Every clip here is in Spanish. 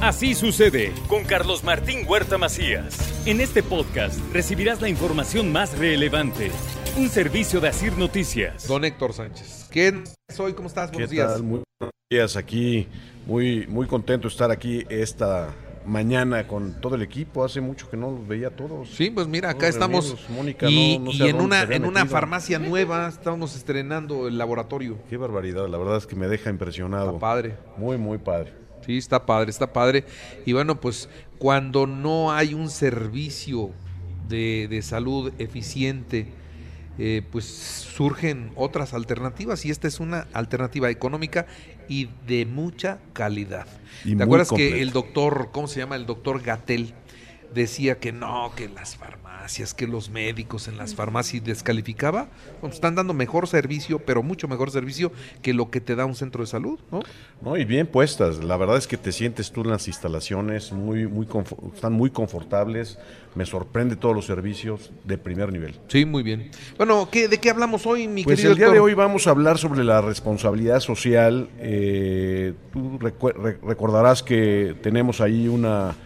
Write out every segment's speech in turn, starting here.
Así sucede con Carlos Martín Huerta Macías. En este podcast recibirás la información más relevante. Un servicio de Asir Noticias. Don Héctor Sánchez. ¿Quién soy? ¿Cómo estás? Buenos ¿Qué días. tal? Muy buenos días aquí. Muy, muy contento de estar aquí esta mañana con todo el equipo. Hace mucho que no los veía a todos. Sí, pues mira, acá Todos estamos. Mónica y no- no y sé en una, en una farmacia nueva estamos estrenando el laboratorio. Qué barbaridad, la verdad es que me deja impresionado. Está padre. Muy, muy padre. Sí, está padre, está padre. Y bueno, pues cuando no hay un servicio de, de salud eficiente, eh, pues surgen otras alternativas y esta es una alternativa económica y de mucha calidad. Y ¿Te acuerdas que el doctor, ¿cómo se llama? El doctor Gatel decía que no, que las farmacias, que los médicos en las farmacias descalificaba? Bueno, están dando mejor servicio, pero mucho mejor servicio que lo que te da un centro de salud, ¿no? No, y bien puestas. La verdad es que te sientes tú en las instalaciones, muy, muy están muy confortables. Me sorprende todos los servicios de primer nivel. Sí, muy bien. Bueno, ¿qué, ¿de qué hablamos hoy, mi Pues querido el día de hoy vamos a hablar sobre la responsabilidad social. Eh, tú recu- re- recordarás que tenemos ahí una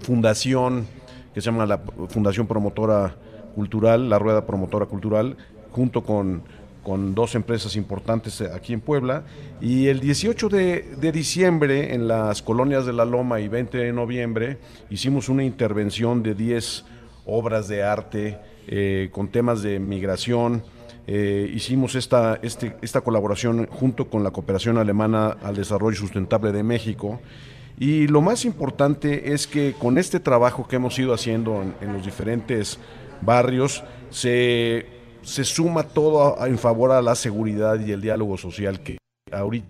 fundación que se llama la Fundación Promotora Cultural, la Rueda Promotora Cultural, junto con, con dos empresas importantes aquí en Puebla. Y el 18 de, de diciembre, en las colonias de La Loma y 20 de noviembre, hicimos una intervención de 10 obras de arte eh, con temas de migración. Eh, hicimos esta, este- esta colaboración junto con la Cooperación Alemana al Desarrollo Sustentable de México. Y lo más importante es que con este trabajo que hemos ido haciendo en, los diferentes barrios, se, se suma todo en favor a la seguridad y el diálogo social, que ahorita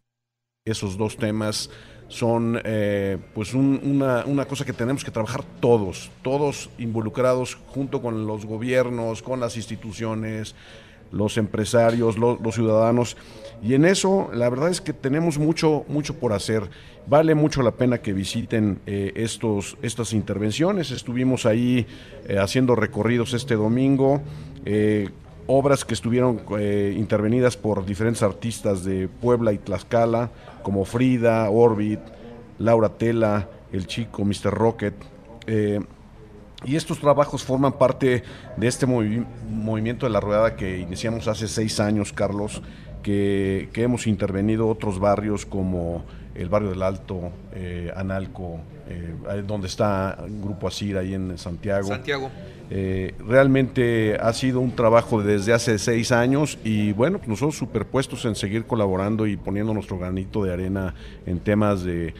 esos dos temas son eh, pues un- una, una cosa que tenemos que trabajar todos, todos involucrados junto con los gobiernos, con las instituciones, los empresarios, lo- los ciudadanos. Y en eso la verdad es que tenemos mucho, mucho por hacer. Vale mucho la pena que visiten eh, estos, estas intervenciones. Estuvimos ahí eh, haciendo recorridos este domingo. eh, obras que estuvieron intervenidas por diferentes artistas de Puebla y Tlaxcala, como Frida, Orbit, Laura Tela, El Chico, Mr. Rocket. Y estos trabajos forman parte de este movi- movimiento de la rueda que iniciamos hace seis años, Carlos, que, que hemos intervenido otros barrios como el barrio del Alto, eh, Analco, eh, donde está el Grupo Asir ahí en Santiago. Santiago. Eh, realmente ha sido un trabajo desde hace seis años y bueno, pues nosotros superpuestos en seguir colaborando y poniendo nuestro granito de arena en temas de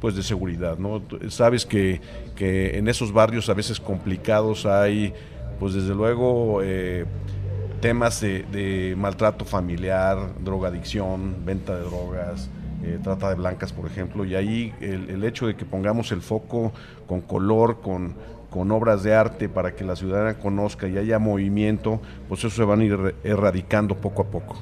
pues de seguridad, ¿no? Sabes que, que en esos barrios a veces complicados hay, pues desde luego, eh, temas de, de maltrato familiar, drogadicción, venta de drogas, eh, trata de blancas, por ejemplo, y ahí el, el hecho de que pongamos el foco con color, con, con obras de arte para que la ciudadana conozca y haya movimiento, pues eso se van a ir erra- erradicando poco a poco.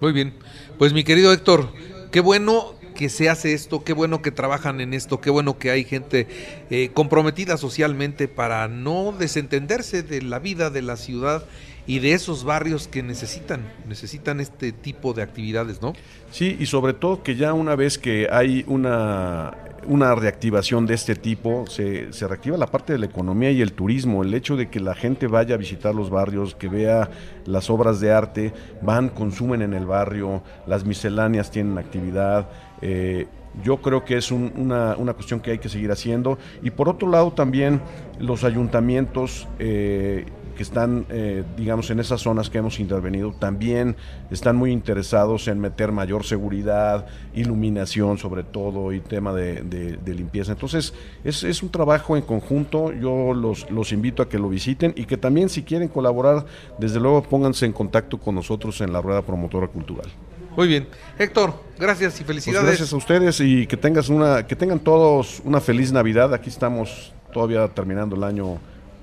Muy bien. Pues mi querido Héctor, qué bueno que se hace esto, qué bueno que trabajan en esto, qué bueno que hay gente eh, comprometida socialmente para no desentenderse de la vida de la ciudad y de esos barrios que necesitan, necesitan este tipo de actividades, ¿no? Sí, y sobre todo que ya una vez que hay una, una reactivación de este tipo, se, se reactiva la parte de la economía y el turismo, el hecho de que la gente vaya a visitar los barrios, que vea las obras de arte, van, consumen en el barrio, las misceláneas tienen actividad. eh, yo creo que es un- una, una cuestión que hay que seguir haciendo. Y por otro lado también los ayuntamientos eh, que están, eh, digamos, en esas zonas que hemos intervenido, también están muy interesados en meter mayor seguridad, iluminación sobre todo y tema de, de- de limpieza. Entonces, es, es un trabajo en conjunto, yo los, los invito a que lo visiten y que también si quieren colaborar, desde luego pónganse en contacto con nosotros en la Rueda Promotora Cultural. Muy bien. Héctor, gracias y Pues felicidades. gracias a ustedes y que tengas una, que tengan todos una feliz Navidad. Aquí estamos todavía terminando el año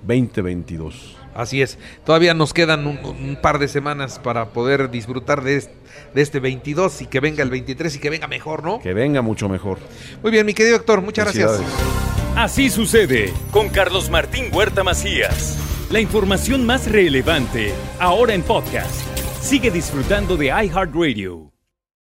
2022. Así es. Todavía nos quedan un, un par de semanas para poder disfrutar de este, de este 22 y que venga el 23 y que venga mejor, ¿no? Que venga mucho mejor. Muy bien, mi querido Héctor, muchas gracias. Así sucede con Carlos Martín Huerta Macías. La información más relevante ahora en podcast. Sigue disfrutando de iHeartRadio.